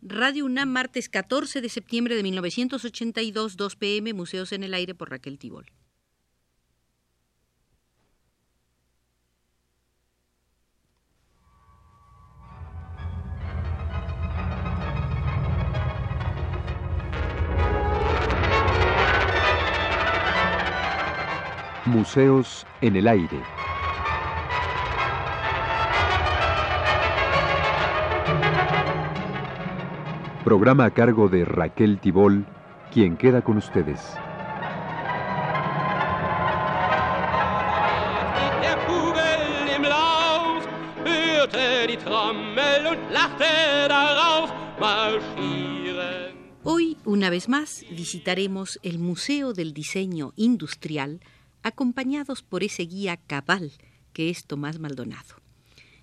Radio UNAM, martes 14 de septiembre de 1982, 2 pm, Museos en el Aire por Raquel Tibol. Museos en el Aire. Programa a cargo de Raquel Tibol, quien queda con ustedes. Hoy, una vez más, visitaremos el Museo del Diseño Industrial, acompañados por ese guía cabal que es Tomás Maldonado.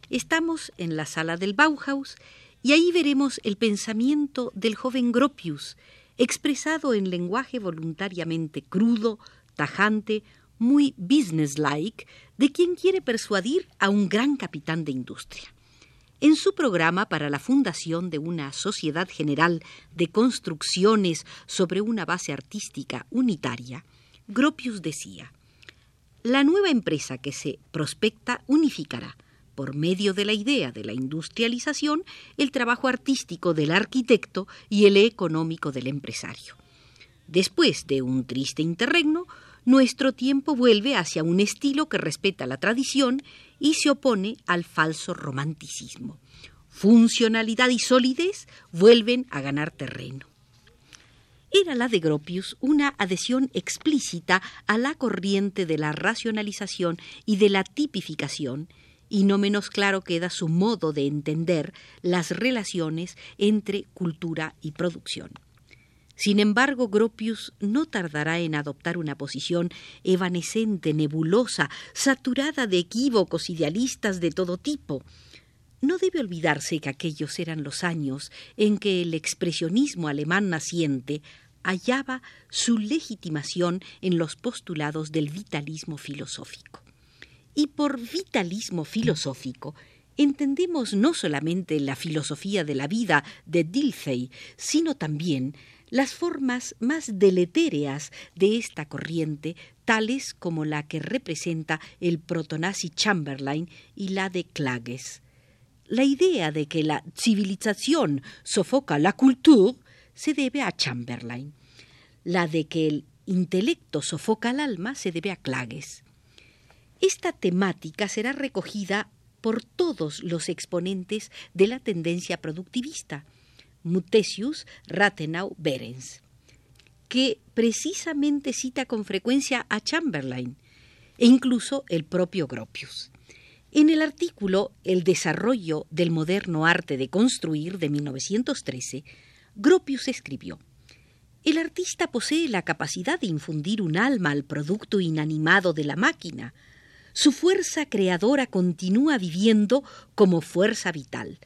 Estamos en la sala del Bauhaus y ahí veremos el pensamiento del joven Gropius, expresado en lenguaje voluntariamente crudo, tajante, muy businesslike, de quien quiere persuadir a un gran capitán de industria. En su programa para la fundación de una sociedad general de construcciones sobre una base artística unitaria, Gropius decía, la nueva empresa que se prospecta unificará, por medio de la idea de la industrialización, el trabajo artístico del arquitecto y el económico del empresario. Después de un triste interregno, nuestro tiempo vuelve hacia un estilo que respeta la tradición y se opone al falso romanticismo. Funcionalidad y solidez vuelven a ganar terreno era la de Gropius una adhesión explícita a la corriente de la racionalización y de la tipificación, y no menos claro queda su modo de entender las relaciones entre cultura y producción. Sin embargo, Gropius no tardará en adoptar una posición evanescente, nebulosa, saturada de equívocos idealistas de todo tipo. No debe olvidarse que aquellos eran los años en que el expresionismo alemán naciente hallaba su legitimación en los postulados del vitalismo filosófico. Y por vitalismo filosófico entendemos no solamente la filosofía de la vida de Dilthey, sino también las formas más deletéreas de esta corriente, tales como la que representa el protonazi Chamberlain y la de Klages. La idea de que la civilización sofoca la cultura se debe a Chamberlain. La de que el intelecto sofoca al alma se debe a Klages. Esta temática será recogida por todos los exponentes de la tendencia productivista, Mutesius, Rathenau, Behrens, que precisamente cita con frecuencia a Chamberlain e incluso el propio Gropius. En el artículo El desarrollo del moderno arte de construir de 1913, Gropius escribió El artista posee la capacidad de infundir un alma al producto inanimado de la máquina. Su fuerza creadora continúa viviendo como fuerza vital.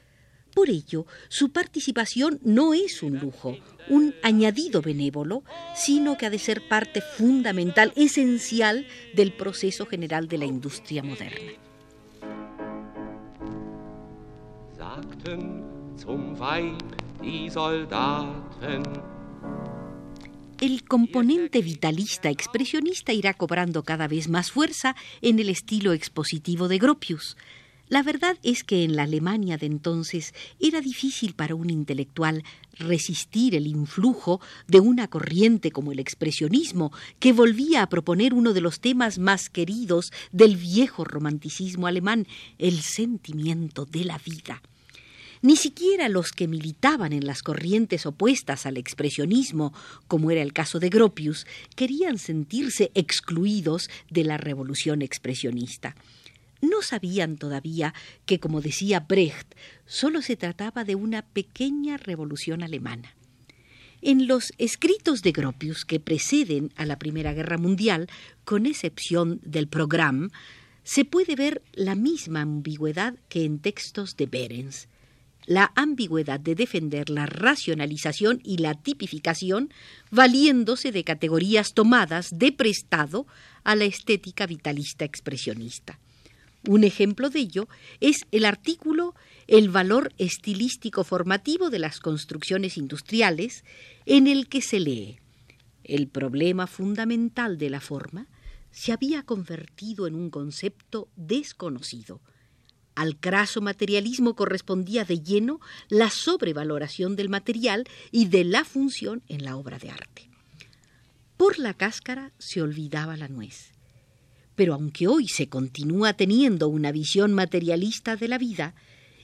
Por ello, su participación no es un lujo, un añadido benévolo, sino que ha de ser parte fundamental, esencial del proceso general de la industria moderna. Sagten zum Weib die Soldaten. El componente vitalista expresionista irá cobrando cada vez más fuerza en el estilo expositivo de Gropius. La verdad es que en la Alemania de entonces era difícil para un intelectual resistir el influjo de una corriente como el expresionismo, que volvía a proponer uno de los temas más queridos del viejo romanticismo alemán, el sentimiento de la vida. Ni siquiera los que militaban en las corrientes opuestas al expresionismo, como era el caso de Gropius, querían sentirse excluidos de la revolución expresionista. No sabían todavía que, como decía Brecht, sólo se trataba de una pequeña revolución alemana. En los escritos de Gropius que preceden a la Primera Guerra Mundial, con excepción del Programm, se puede ver la misma ambigüedad que en textos de Behrens la ambigüedad de defender la racionalización y la tipificación, valiéndose de categorías tomadas de prestado a la estética vitalista expresionista. Un ejemplo de ello es el artículo el valor estilístico formativo de las construcciones industriales en el que se lee. El problema fundamental de la forma se había convertido en un concepto desconocido. Al craso materialismo correspondía de lleno la sobrevaloración del material y de la función en la obra de arte. Por la cáscara se olvidaba la nuez. Pero aunque hoy se continúa teniendo una visión materialista de la vida,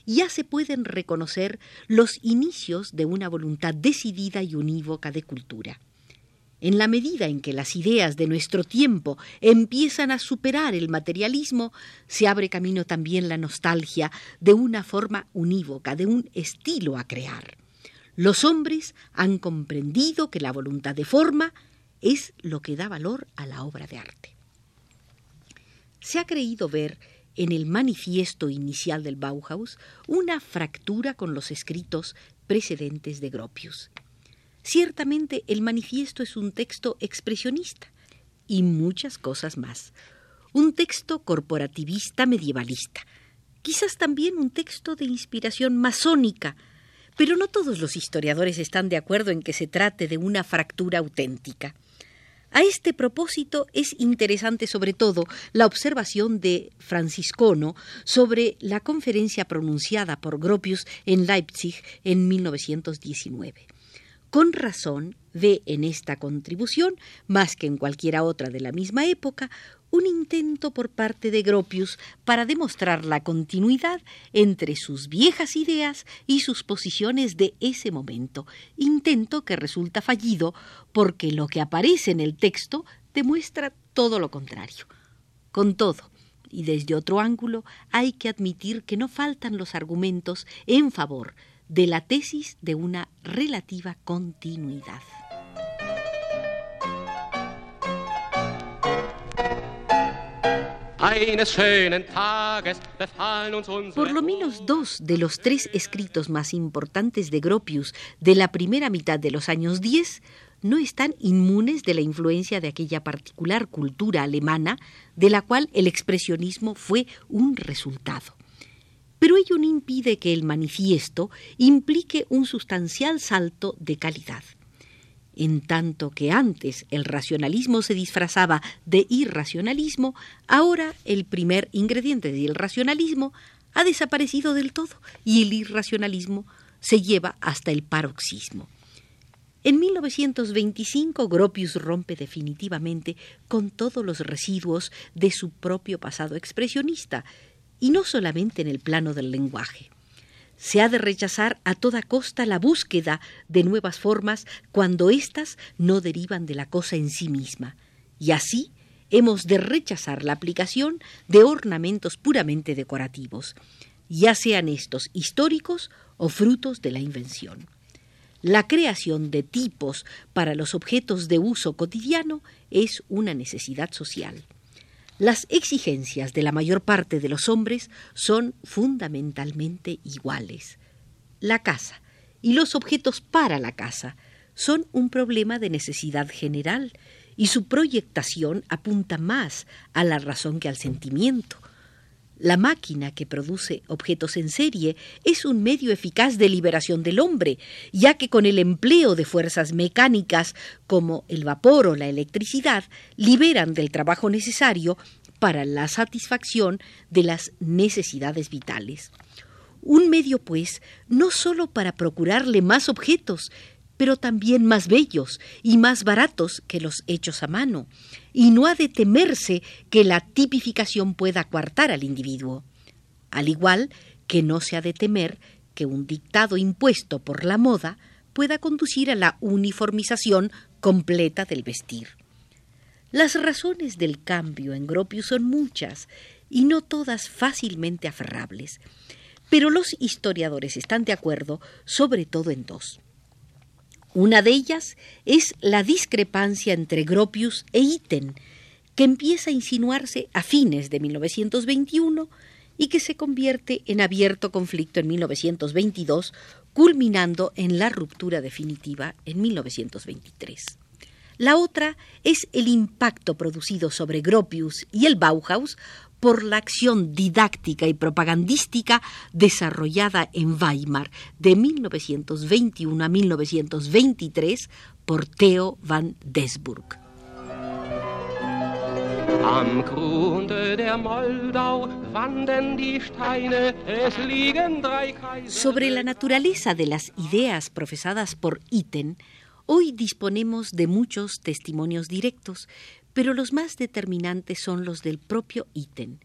ya se pueden reconocer los inicios de una voluntad decidida y unívoca de cultura. En la medida en que las ideas de nuestro tiempo empiezan a superar el materialismo, se abre camino también la nostalgia de una forma unívoca, de un estilo a crear. Los hombres han comprendido que la voluntad de forma es lo que da valor a la obra de arte se ha creído ver en el manifiesto inicial del Bauhaus una fractura con los escritos precedentes de Gropius. Ciertamente el manifiesto es un texto expresionista y muchas cosas más. Un texto corporativista medievalista. Quizás también un texto de inspiración masónica, pero no todos los historiadores están de acuerdo en que se trate de una fractura auténtica. A este propósito es interesante sobre todo la observación de Franciscono sobre la conferencia pronunciada por Gropius en Leipzig en 1919. Con razón ve en esta contribución, más que en cualquiera otra de la misma época, un intento por parte de Gropius para demostrar la continuidad entre sus viejas ideas y sus posiciones de ese momento, intento que resulta fallido porque lo que aparece en el texto demuestra todo lo contrario. Con todo, y desde otro ángulo, hay que admitir que no faltan los argumentos en favor de la tesis de una relativa continuidad. Por lo menos dos de los tres escritos más importantes de Gropius de la primera mitad de los años 10 no están inmunes de la influencia de aquella particular cultura alemana de la cual el expresionismo fue un resultado. Pero ello no impide que el manifiesto implique un sustancial salto de calidad en tanto que antes el racionalismo se disfrazaba de irracionalismo, ahora el primer ingrediente del racionalismo ha desaparecido del todo y el irracionalismo se lleva hasta el paroxismo. En 1925 Gropius rompe definitivamente con todos los residuos de su propio pasado expresionista, y no solamente en el plano del lenguaje. Se ha de rechazar a toda costa la búsqueda de nuevas formas cuando éstas no derivan de la cosa en sí misma. Y así hemos de rechazar la aplicación de ornamentos puramente decorativos, ya sean estos históricos o frutos de la invención. La creación de tipos para los objetos de uso cotidiano es una necesidad social. Las exigencias de la mayor parte de los hombres son fundamentalmente iguales. La casa y los objetos para la casa son un problema de necesidad general y su proyectación apunta más a la razón que al sentimiento. La máquina que produce objetos en serie es un medio eficaz de liberación del hombre, ya que con el empleo de fuerzas mecánicas como el vapor o la electricidad liberan del trabajo necesario para la satisfacción de las necesidades vitales. Un medio, pues, no sólo para procurarle más objetos, pero también más bellos y más baratos que los hechos a mano, y no ha de temerse que la tipificación pueda coartar al individuo, al igual que no se ha de temer que un dictado impuesto por la moda pueda conducir a la uniformización completa del vestir. Las razones del cambio en Gropius son muchas y no todas fácilmente aferrables, pero los historiadores están de acuerdo sobre todo en dos. Una de ellas es la discrepancia entre Gropius e Itten, que empieza a insinuarse a fines de 1921 y que se convierte en abierto conflicto en 1922, culminando en la ruptura definitiva en 1923. La otra es el impacto producido sobre Gropius y el Bauhaus por la acción didáctica y propagandística desarrollada en Weimar de 1921 a 1923 por Theo van Desburg. Am Grunde der Moldau wanden die Steine, es liegen drei Kaiser. Sobre la naturaleza de las ideas profesadas por Iten, hoy disponemos de muchos testimonios directos, pero los más determinantes son los del propio Iten.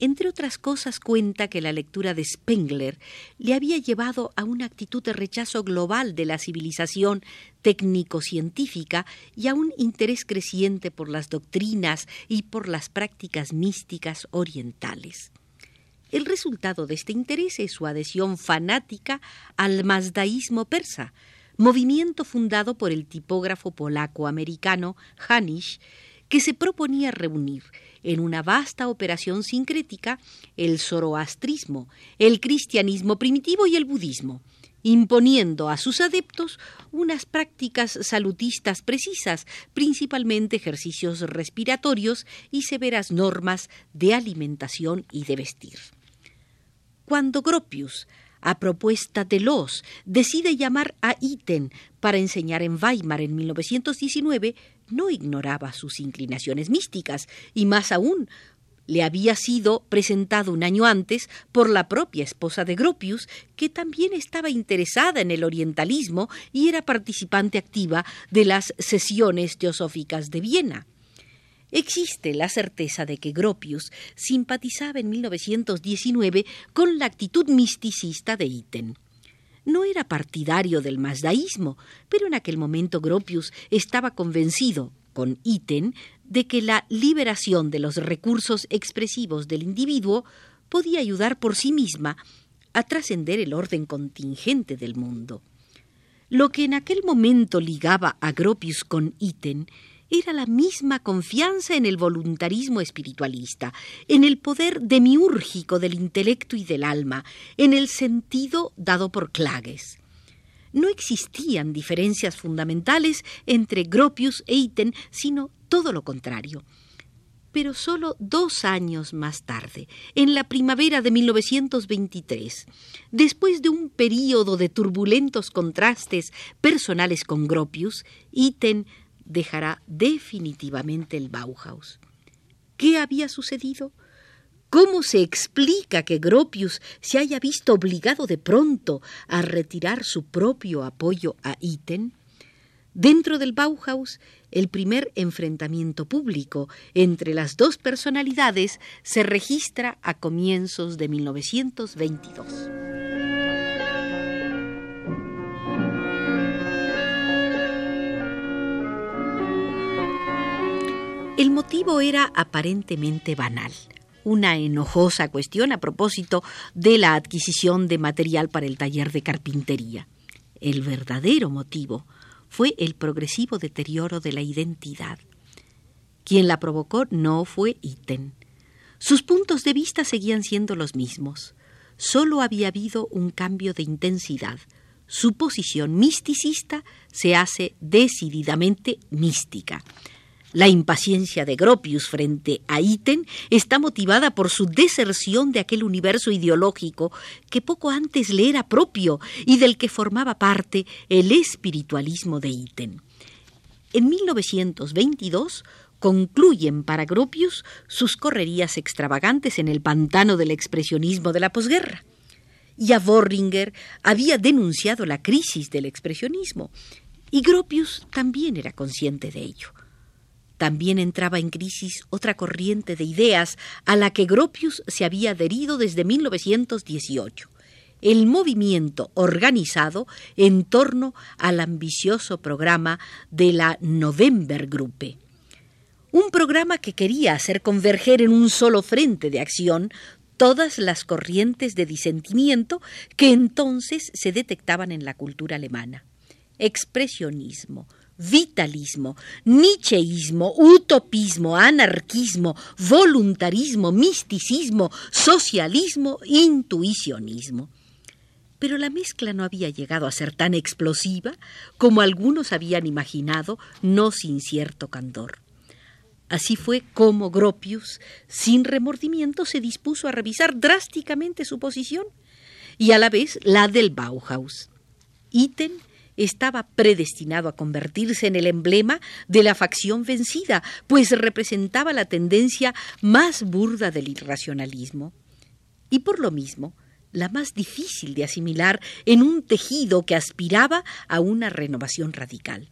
Entre otras cosas cuenta que la lectura de Spengler le había llevado a una actitud de rechazo global de la civilización técnico-científica y a un interés creciente por las doctrinas y por las prácticas místicas orientales. El resultado de este interés es su adhesión fanática al mazdaísmo persa, movimiento fundado por el tipógrafo polaco-americano Hanisch, que se proponía reunir en una vasta operación sincrética el zoroastrismo, el cristianismo primitivo y el budismo, imponiendo a sus adeptos unas prácticas salutistas precisas, principalmente ejercicios respiratorios y severas normas de alimentación y de vestir. Cuando Gropius, a propuesta de Los, decide llamar a Iten para enseñar en Weimar en 1919, no ignoraba sus inclinaciones místicas y más aún le había sido presentado un año antes por la propia esposa de Gropius, que también estaba interesada en el orientalismo y era participante activa de las sesiones teosóficas de Viena. Existe la certeza de que Gropius simpatizaba en 1919 con la actitud misticista de Iten. No era partidario del mazdaísmo, pero en aquel momento Gropius estaba convencido, con Iten, de que la liberación de los recursos expresivos del individuo podía ayudar por sí misma a trascender el orden contingente del mundo. Lo que en aquel momento ligaba a Gropius con Iten era la misma confianza en el voluntarismo espiritualista, en el poder demiúrgico del intelecto y del alma, en el sentido dado por Clages. No existían diferencias fundamentales entre Gropius e Iten, sino todo lo contrario. Pero solo dos años más tarde, en la primavera de 1923, después de un período de turbulentos contrastes personales con Gropius, Iten dejará definitivamente el Bauhaus. ¿Qué había sucedido? ¿Cómo se explica que Gropius se haya visto obligado de pronto a retirar su propio apoyo a Iten? Dentro del Bauhaus, el primer enfrentamiento público entre las dos personalidades se registra a comienzos de 1922. El motivo era aparentemente banal, una enojosa cuestión a propósito de la adquisición de material para el taller de carpintería. El verdadero motivo fue el progresivo deterioro de la identidad. Quien la provocó no fue Iten. Sus puntos de vista seguían siendo los mismos. Solo había habido un cambio de intensidad. Su posición misticista se hace decididamente mística. La impaciencia de Gropius frente a Iten está motivada por su deserción de aquel universo ideológico que poco antes le era propio y del que formaba parte el espiritualismo de Iten. En 1922 concluyen para Gropius sus correrías extravagantes en el pantano del expresionismo de la posguerra. Ya Borringer había denunciado la crisis del expresionismo y Gropius también era consciente de ello. También entraba en crisis otra corriente de ideas a la que Gropius se había adherido desde 1918 el movimiento organizado en torno al ambicioso programa de la Novembergruppe. Un programa que quería hacer converger en un solo frente de acción todas las corrientes de disentimiento que entonces se detectaban en la cultura alemana. Expresionismo, vitalismo, nicheísmo, utopismo, anarquismo, voluntarismo, misticismo, socialismo, intuicionismo. Pero la mezcla no había llegado a ser tan explosiva como algunos habían imaginado, no sin cierto candor. Así fue como Gropius, sin remordimiento, se dispuso a revisar drásticamente su posición y a la vez la del Bauhaus. Itten estaba predestinado a convertirse en el emblema de la facción vencida, pues representaba la tendencia más burda del irracionalismo. Y por lo mismo, la más difícil de asimilar en un tejido que aspiraba a una renovación radical.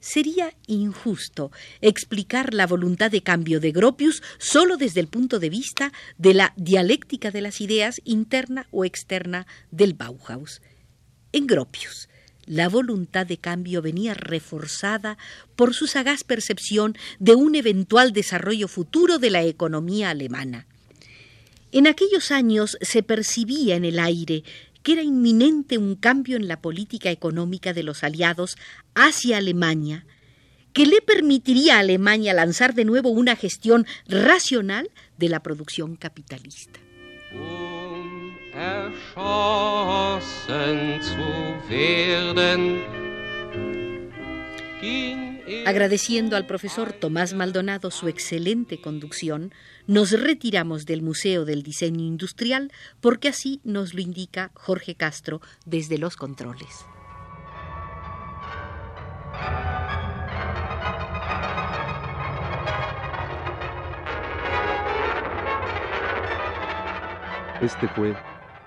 Sería injusto explicar la voluntad de cambio de Gropius solo desde el punto de vista de la dialéctica de las ideas interna o externa del Bauhaus. En Gropius, la voluntad de cambio venía reforzada por su sagaz percepción de un eventual desarrollo futuro de la economía alemana. En aquellos años se percibía en el aire que era inminente un cambio en la política económica de los aliados hacia Alemania, que le permitiría a Alemania lanzar de nuevo una gestión racional de la producción capitalista. Agradeciendo al profesor Tomás Maldonado su excelente conducción, nos retiramos del Museo del Diseño Industrial porque así nos lo indica Jorge Castro desde los controles. Este fue